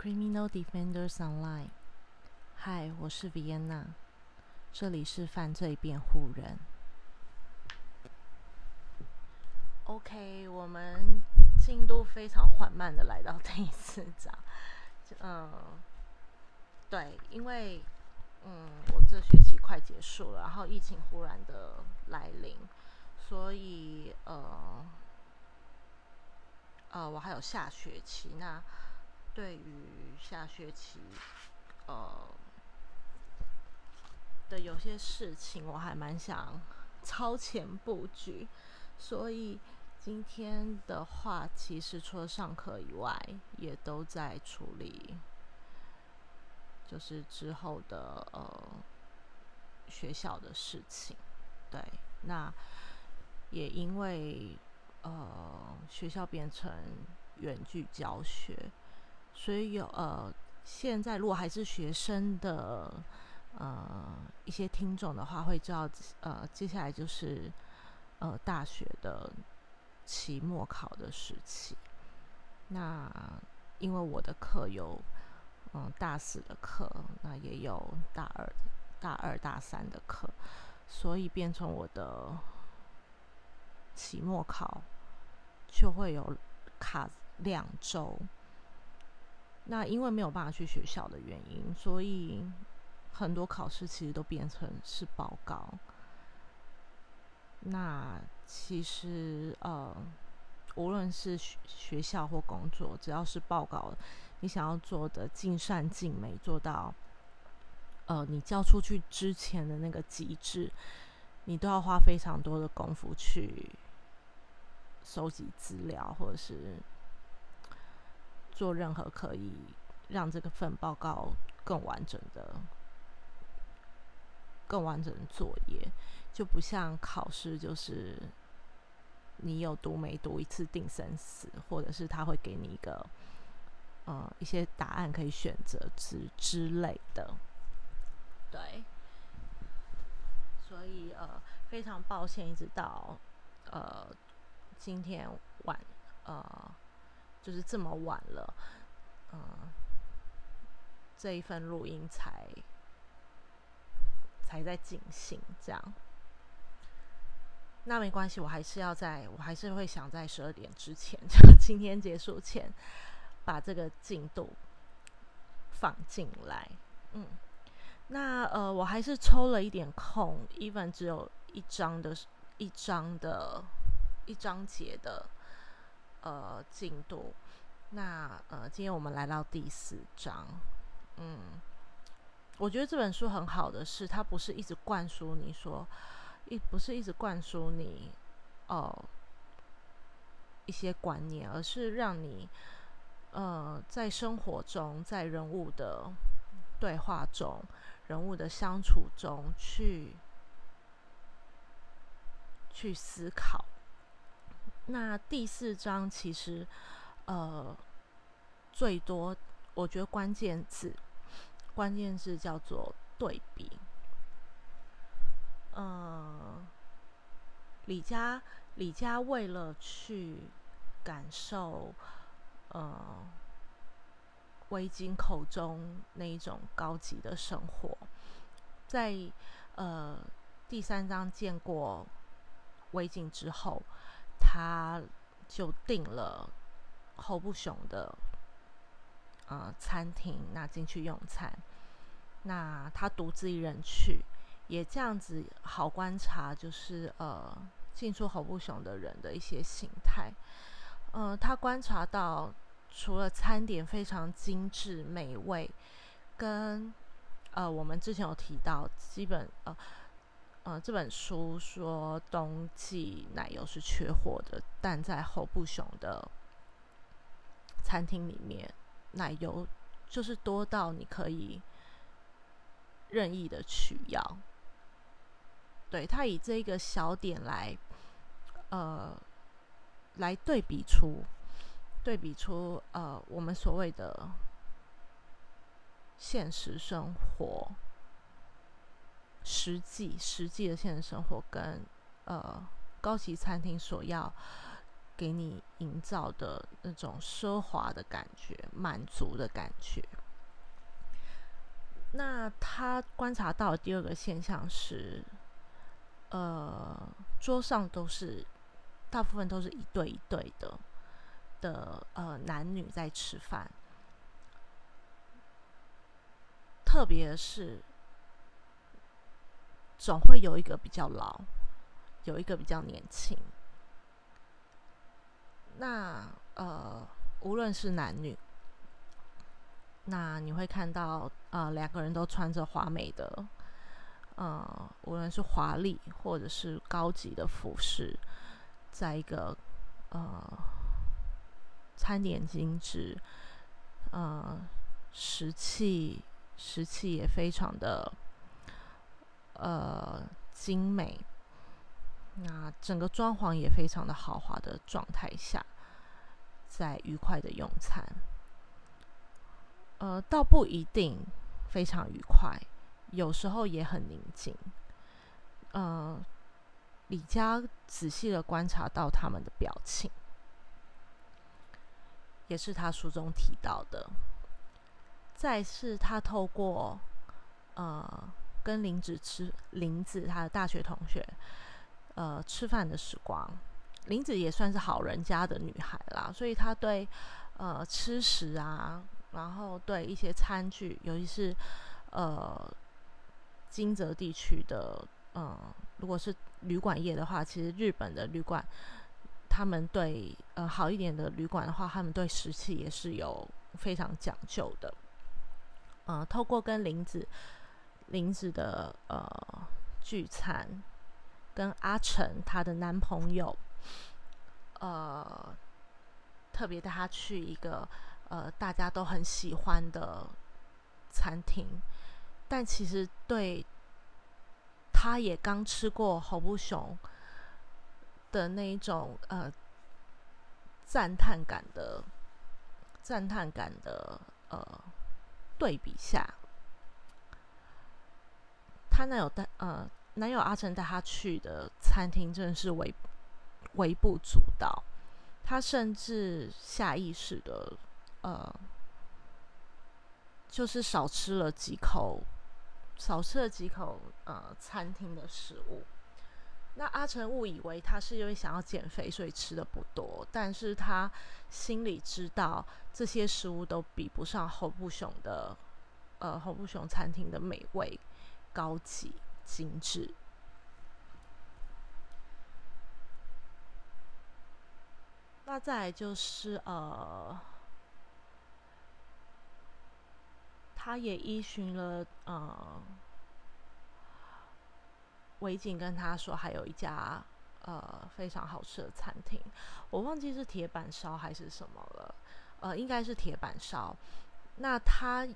Criminal Defenders Online，嗨，我是 Vienna，这里是犯罪辩护人。OK，我们进度非常缓慢的来到第四章。嗯，对，因为嗯，我这学期快结束了，然后疫情忽然的来临，所以呃呃，我还有下学期那。对于下学期，呃的有些事情，我还蛮想 超前布局，所以今天的话，其实除了上课以外，也都在处理，就是之后的呃学校的事情。对，那也因为呃学校变成远距教学。所以有呃，现在如果还是学生的呃一些听众的话，会知道呃接下来就是呃大学的期末考的时期。那因为我的课有嗯大四的课，那也有大二、大二、大三的课，所以变成我的期末考就会有卡两周。那因为没有办法去学校的原因，所以很多考试其实都变成是报告。那其实呃，无论是学学校或工作，只要是报告，你想要做的尽善尽美，做到呃你交出去之前的那个极致，你都要花非常多的功夫去收集资料，或者是。做任何可以让这个份报告更完整的、更完整的作业，就不像考试，就是你有读没读一次定生死，或者是他会给你一个呃一些答案可以选择之之类的。对，所以呃非常抱歉，一直到呃今天晚呃。就是这么晚了，嗯，这一份录音才才在进行，这样，那没关系，我还是要在，我还是会想在十二点之前，就 今天结束前，把这个进度放进来，嗯，那呃，我还是抽了一点空，even 只有一张的一张的一章节的。呃，进度。那呃，今天我们来到第四章。嗯，我觉得这本书很好的是，它不是一直灌输你说，一不是一直灌输你哦一些观念，而是让你呃在生活中，在人物的对话中，人物的相处中去去思考。那第四章其实，呃，最多我觉得关键字，关键字叫做对比。嗯，李佳，李佳为了去感受，呃，围巾口中那一种高级的生活，在呃第三章见过微景之后。他就订了候不雄的呃餐厅，那进去用餐。那他独自一人去，也这样子好观察，就是呃进出候不雄的人的一些形态。嗯，他观察到除了餐点非常精致美味，跟呃我们之前有提到，基本呃。呃，这本书说冬季奶油是缺货的，但在侯不雄的餐厅里面，奶油就是多到你可以任意的取药。对他以这一个小点来，呃，来对比出对比出呃我们所谓的现实生活。实际实际的现实生活跟呃高级餐厅所要给你营造的那种奢华的感觉、满足的感觉。那他观察到的第二个现象是，呃，桌上都是大部分都是一对一对的的呃男女在吃饭，特别是总会有一个比较老，有一个比较年轻。那呃，无论是男女。那你会看到，呃，两个人都穿着华美的，呃，无论是华丽或者是高级的服饰，在一个呃餐点精致，呃，食器食器也非常的呃精美，那整个装潢也非常的豪华的状态下，在愉快的用餐。呃，倒不一定非常愉快，有时候也很宁静。呃，李佳仔细的观察到他们的表情，也是他书中提到的。再是他透过呃跟林子吃林子他的大学同学呃吃饭的时光，林子也算是好人家的女孩啦，所以他对呃吃食啊。然后对一些餐具，尤其是呃金泽地区的，嗯，如果是旅馆业的话，其实日本的旅馆，他们对呃好一点的旅馆的话，他们对食器也是有非常讲究的。嗯，透过跟林子林子的呃聚餐，跟阿成她的男朋友，呃，特别带他去一个。呃，大家都很喜欢的餐厅，但其实对他也刚吃过侯不雄的那一种呃赞叹感的赞叹感的呃对比下，他男友带呃男友阿成带他去的餐厅真的是微微不足道，他甚至下意识的。呃，就是少吃了几口，少吃了几口呃餐厅的食物。那阿成误以为他是因为想要减肥，所以吃的不多，但是他心里知道这些食物都比不上侯不雄的呃侯不雄餐厅的美味、高级、精致。那再就是呃。他也依循了，呃，维景跟他说，还有一家呃非常好吃的餐厅，我忘记是铁板烧还是什么了，呃，应该是铁板烧。那他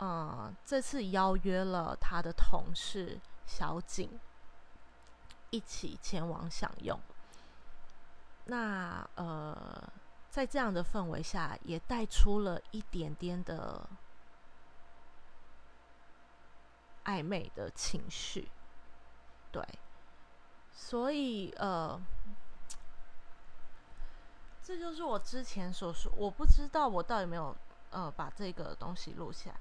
呃这次邀约了他的同事小景一起前往享用。那呃在这样的氛围下，也带出了一点点的。暧昧的情绪，对，所以呃，这就是我之前所说，我不知道我到底没有呃把这个东西录下来。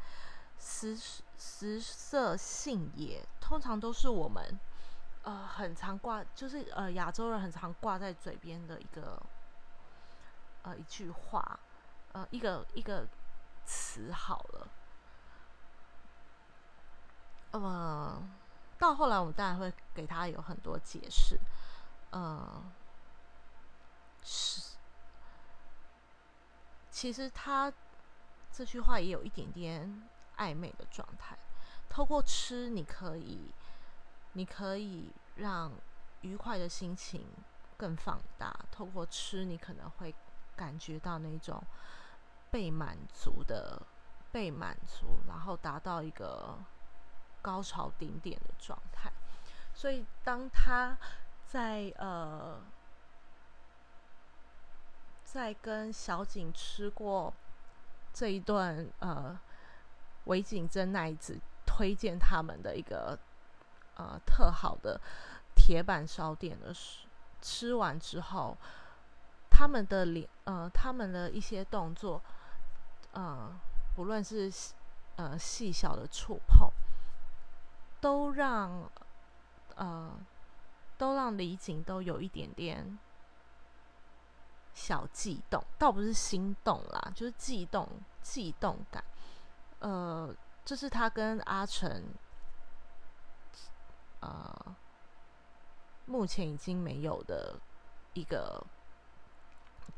食食色性也，通常都是我们呃很常挂，就是呃亚洲人很常挂在嘴边的一个呃一句话，呃一个一个词好了。呃，到后来我们当然会给他有很多解释。呃，是，其实他这句话也有一点点暧昧的状态。透过吃，你可以，你可以让愉快的心情更放大。透过吃，你可能会感觉到那种被满足的，被满足，然后达到一个。高潮顶点的状态，所以当他在呃，在跟小景吃过这一段呃，韦景真奈子推荐他们的一个呃特好的铁板烧店的时，吃完之后，他们的脸，呃，他们的一些动作，呃，不论是呃细小的触碰，都让呃都让李景都有一点点小悸动，倒不是心动啦，就是悸动、悸动感。呃，这是他跟阿成，呃，目前已经没有的一个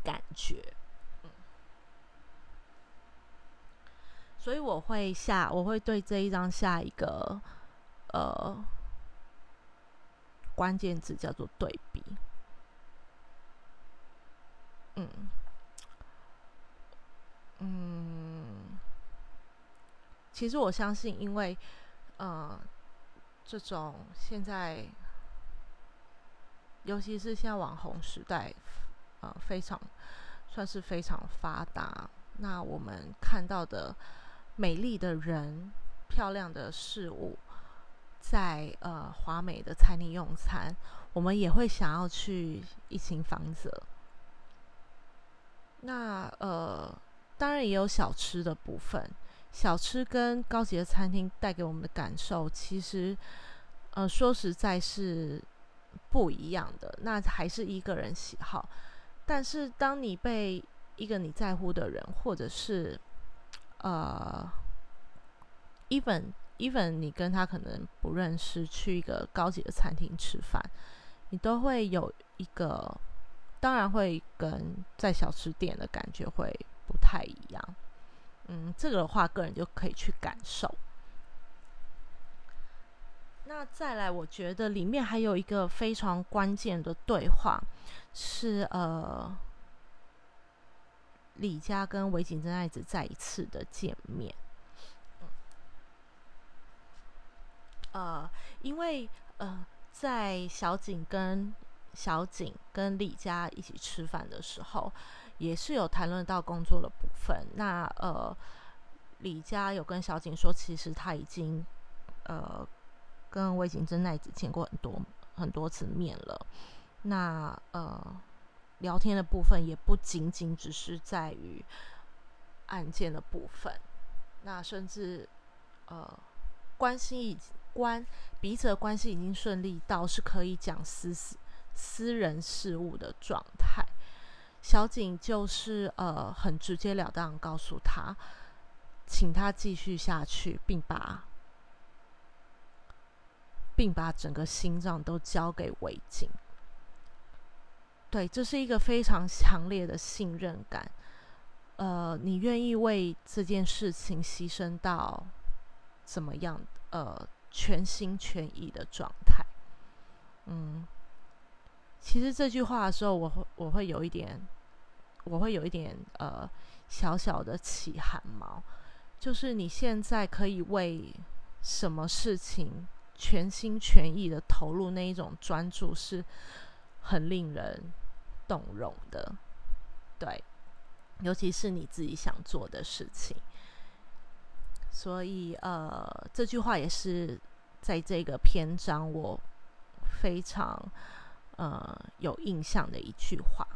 感觉。嗯，所以我会下，我会对这一张下一个呃关键字叫做对比。嗯。其实我相信，因为，呃，这种现在，尤其是现在网红时代，呃，非常算是非常发达。那我们看到的美丽的人、漂亮的事物，在呃华美的餐厅用餐，我们也会想要去一情房子。那呃，当然也有小吃的部分。小吃跟高级的餐厅带给我们的感受，其实，呃，说实在是不一样的。那还是一个人喜好。但是，当你被一个你在乎的人，或者是呃，even even 你跟他可能不认识，去一个高级的餐厅吃饭，你都会有一个，当然会跟在小吃店的感觉会不太一样。嗯，这个的话，个人就可以去感受。那再来，我觉得里面还有一个非常关键的对话，是呃，李佳跟尾井真爱子再一次的见面。呃，因为呃，在小景跟小景跟李佳一起吃饭的时候。也是有谈论到工作的部分。那呃，李佳有跟小景说，其实他已经呃跟魏景真奈子见过很多很多次面了。那呃，聊天的部分也不仅仅只是在于案件的部分，那甚至呃关系已关彼此的关系已经顺利到是可以讲私私私人事务的状态。小景就是呃很直截了当告诉他，请他继续下去，并把并把整个心脏都交给韦景。对，这是一个非常强烈的信任感。呃，你愿意为这件事情牺牲到怎么样？呃，全心全意的状态。嗯。其实这句话的时候，我会我会有一点，我会有一点呃小小的起汗毛，就是你现在可以为什么事情全心全意的投入那一种专注，是很令人动容的，对，尤其是你自己想做的事情。所以呃，这句话也是在这个篇章我非常。呃，有印象的一句话。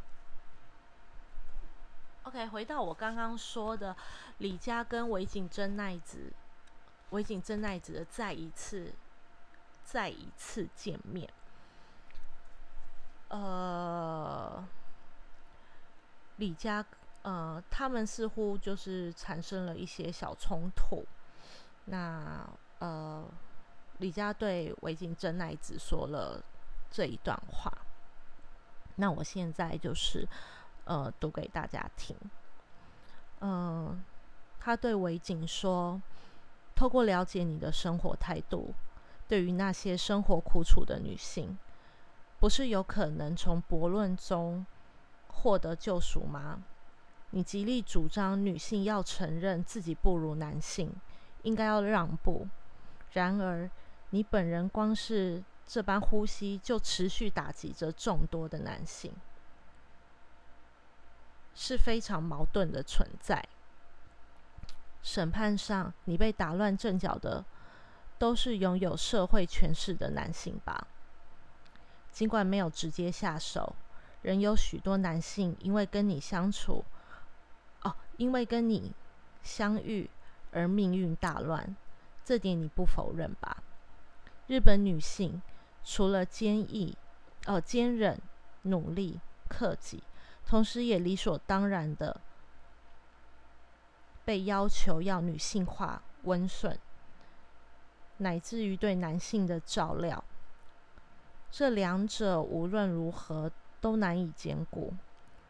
OK，回到我刚刚说的，李佳跟尾井真奈子，尾井真奈子的再一次、再一次见面。呃，李佳，呃，他们似乎就是产生了一些小冲突。那呃，李佳对尾井真奈子说了。这一段话，那我现在就是呃读给大家听。嗯，他对维景说：“透过了解你的生活态度，对于那些生活苦楚的女性，不是有可能从驳论中获得救赎吗？你极力主张女性要承认自己不如男性，应该要让步。然而，你本人光是……这般呼吸就持续打击着众多的男性，是非常矛盾的存在。审判上，你被打乱阵脚的，都是拥有社会权势的男性吧？尽管没有直接下手，仍有许多男性因为跟你相处，哦，因为跟你相遇而命运大乱，这点你不否认吧？日本女性除了坚毅、呃坚韧、努力、克己，同时也理所当然的被要求要女性化、温顺，乃至于对男性的照料，这两者无论如何。都难以兼顾，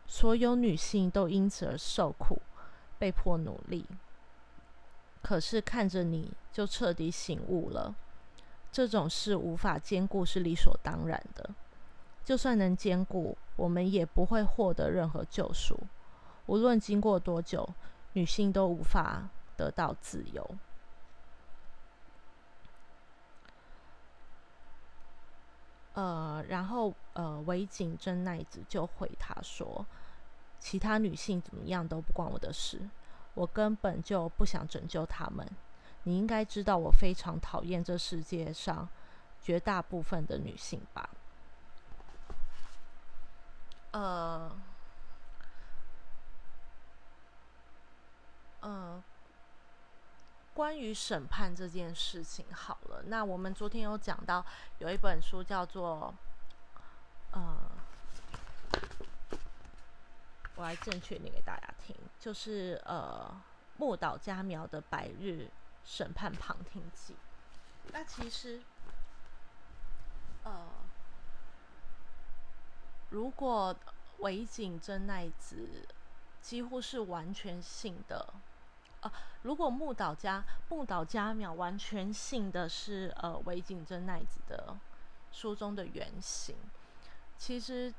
所有女性都因此而受苦，被迫努力。可是看着你就彻底醒悟了，这种事无法兼顾是理所当然的。就算能兼顾，我们也不会获得任何救赎。无论经过多久，女性都无法得到自由。呃，然后呃，尾井真奈子就回他说：“其他女性怎么样都不关我的事，我根本就不想拯救她们。你应该知道，我非常讨厌这世界上绝大部分的女性吧？”呃，呃。关于审判这件事情，好了，那我们昨天有讲到有一本书叫做，呃，我来正确念给大家听，就是呃木岛佳苗的《白日审判旁听记》。那其实，呃，如果尾井真奈子几乎是完全性的。如果木岛家木岛家苗完全信的是呃尾井真奈子的书中的原型，其实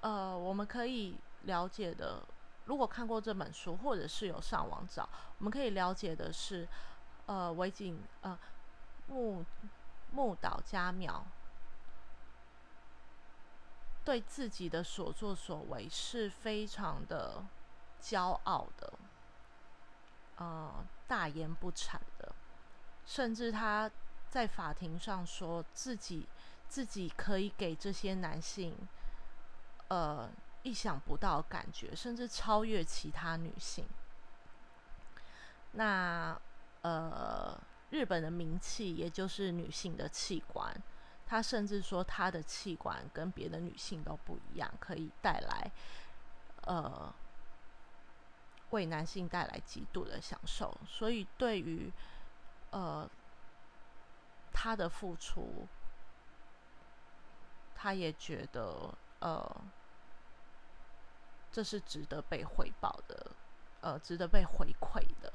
呃我们可以了解的，如果看过这本书或者是有上网找，我们可以了解的是，呃尾井呃木木岛家苗对自己的所作所为是非常的骄傲的。呃，大言不惭的，甚至他在法庭上说自己自己可以给这些男性呃意想不到的感觉，甚至超越其他女性。那呃，日本的名气也就是女性的器官，他甚至说他的器官跟别的女性都不一样，可以带来呃。为男性带来极度的享受，所以对于呃他的付出，他也觉得呃这是值得被回报的，呃值得被回馈的。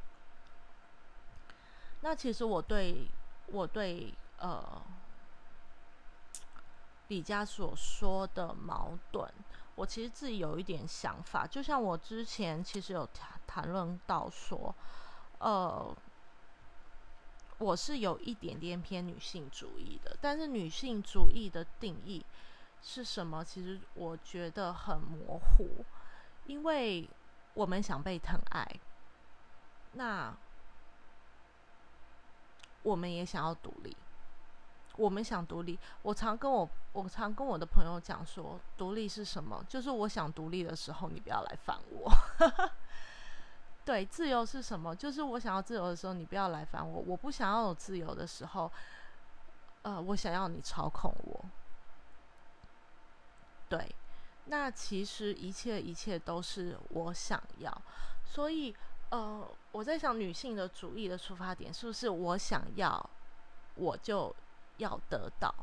那其实我对我对呃李家所说的矛盾。我其实自己有一点想法，就像我之前其实有谈谈论到说，呃，我是有一点点偏女性主义的，但是女性主义的定义是什么？其实我觉得很模糊，因为我们想被疼爱，那我们也想要独立。我们想独立，我常跟我我常跟我的朋友讲说，独立是什么？就是我想独立的时候，你不要来烦我。对，自由是什么？就是我想要自由的时候，你不要来烦我。我不想要有自由的时候，呃，我想要你操控我。对，那其实一切一切都是我想要，所以呃，我在想女性的主义的出发点是不是我想要，我就。要得到，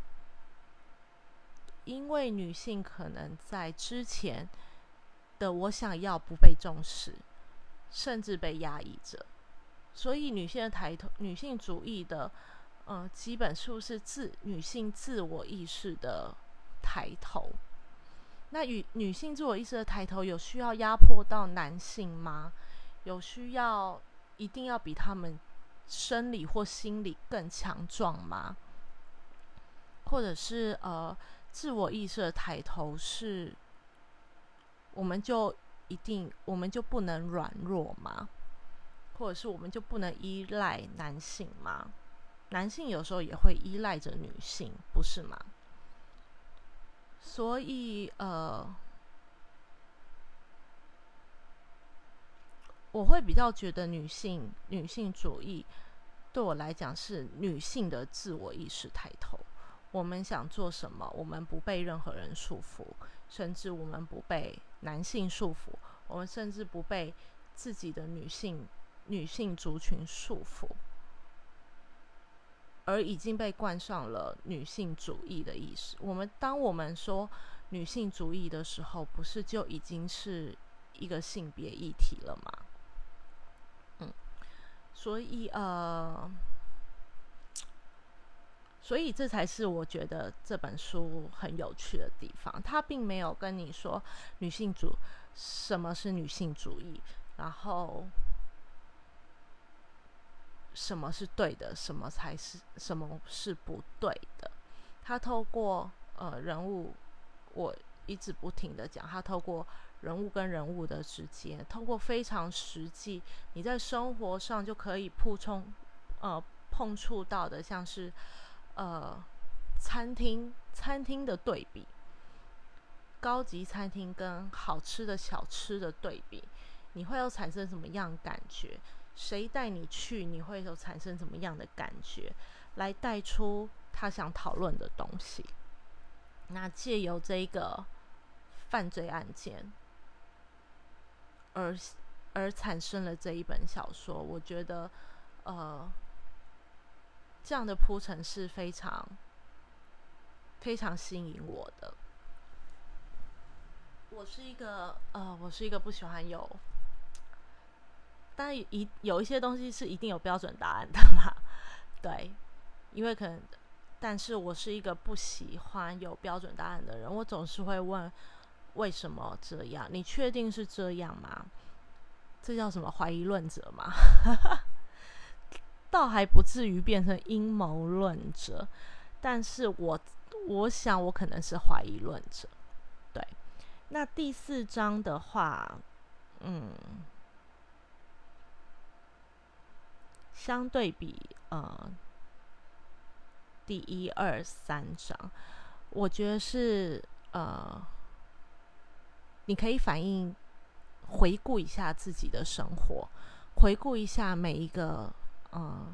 因为女性可能在之前的我想要不被重视，甚至被压抑着，所以女性的抬头，女性主义的，呃，基本是不是自女性自我意识的抬头？那与女性自我意识的抬头，有需要压迫到男性吗？有需要一定要比他们生理或心理更强壮吗？或者是呃，自我意识的抬头是，我们就一定我们就不能软弱吗？或者是我们就不能依赖男性吗？男性有时候也会依赖着女性，不是吗？所以呃，我会比较觉得女性女性主义对我来讲是女性的自我意识抬头。我们想做什么，我们不被任何人束缚，甚至我们不被男性束缚，我们甚至不被自己的女性女性族群束缚，而已经被冠上了女性主义的意识。我们当我们说女性主义的时候，不是就已经是一个性别议题了吗？嗯，所以呃。所以这才是我觉得这本书很有趣的地方。他并没有跟你说女性主什么是女性主义，然后什么是对的，什么才是什么是不对的。他透过呃人物，我一直不停的讲，他透过人物跟人物的之间，通过非常实际，你在生活上就可以碰冲呃碰触到的，像是。呃，餐厅餐厅的对比，高级餐厅跟好吃的小吃的对比，你会有产生什么样感觉？谁带你去，你会有产生什么样的感觉？来带出他想讨论的东西。那借由这个犯罪案件，而而产生了这一本小说，我觉得，呃。这样的铺陈是非常非常吸引我的。我是一个呃，我是一个不喜欢有，但一有一些东西是一定有标准答案的嘛。对，因为可能，但是我是一个不喜欢有标准答案的人。我总是会问为什么这样？你确定是这样吗？这叫什么怀疑论者吗？倒还不至于变成阴谋论者，但是我我想我可能是怀疑论者。对，那第四章的话，嗯，相对比呃第一二三章，我觉得是呃，你可以反映回顾一下自己的生活，回顾一下每一个。呃，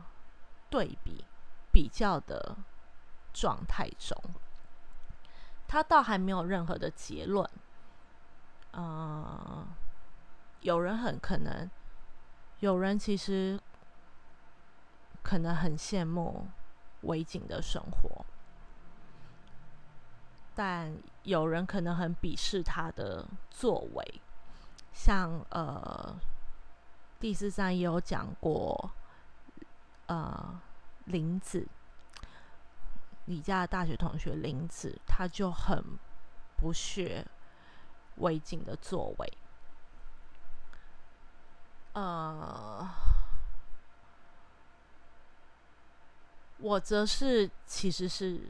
对比比较的状态中，他倒还没有任何的结论。呃，有人很可能，有人其实可能很羡慕维景的生活，但有人可能很鄙视他的作为。像呃，第四章也有讲过。呃，林子，李家的大学同学林子，他就很不屑维景的作为。呃，我则是其实是，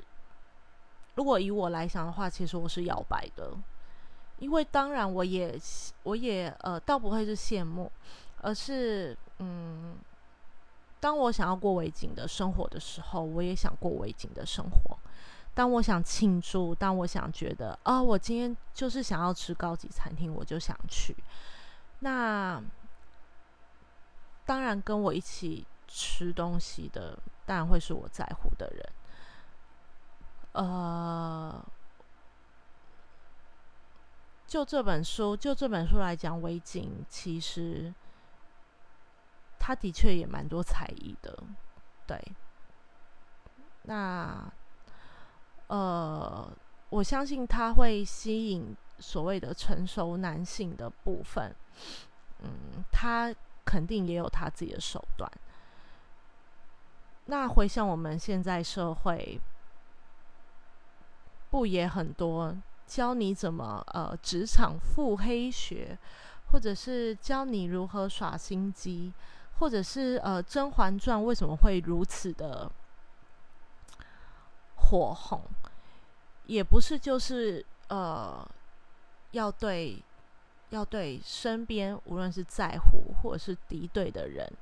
如果以我来想的话，其实我是摇摆的，因为当然我也我也呃，倒不会是羡慕，而是嗯。当我想要过围巾的生活的时候，我也想过围巾的生活。当我想庆祝，当我想觉得啊，我今天就是想要吃高级餐厅，我就想去。那当然，跟我一起吃东西的，当然会是我在乎的人。呃，就这本书，就这本书来讲，微景其实。他的确也蛮多才艺的，对。那，呃，我相信他会吸引所谓的成熟男性的部分。嗯，他肯定也有他自己的手段。那回想我们现在社会，不也很多教你怎么呃职场腹黑学，或者是教你如何耍心机？或者是呃，《甄嬛传》为什么会如此的火红？也不是就是呃，要对要对身边无论是在乎或者是敌对的人，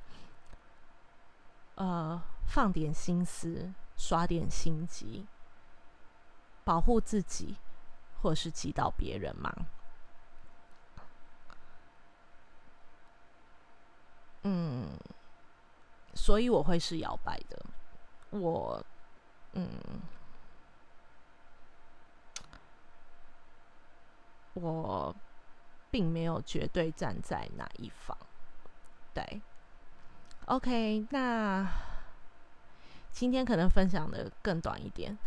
呃，放点心思，耍点心机，保护自己，或是击倒别人吗？嗯，所以我会是摇摆的。我，嗯，我并没有绝对站在哪一方。对，OK，那今天可能分享的更短一点。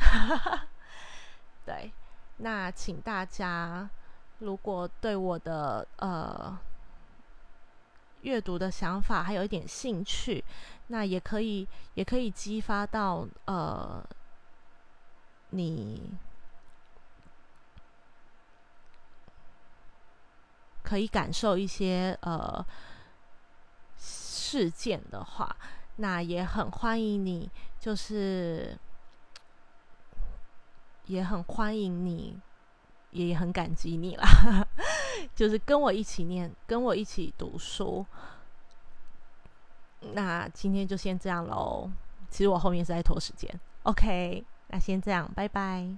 对，那请大家如果对我的呃。阅读的想法还有一点兴趣，那也可以，也可以激发到呃，你可以感受一些呃事件的话，那也很欢迎你，就是也很欢迎你。也很感激你啦，就是跟我一起念，跟我一起读书。那今天就先这样喽。其实我后面是在拖时间。OK，那先这样，拜拜。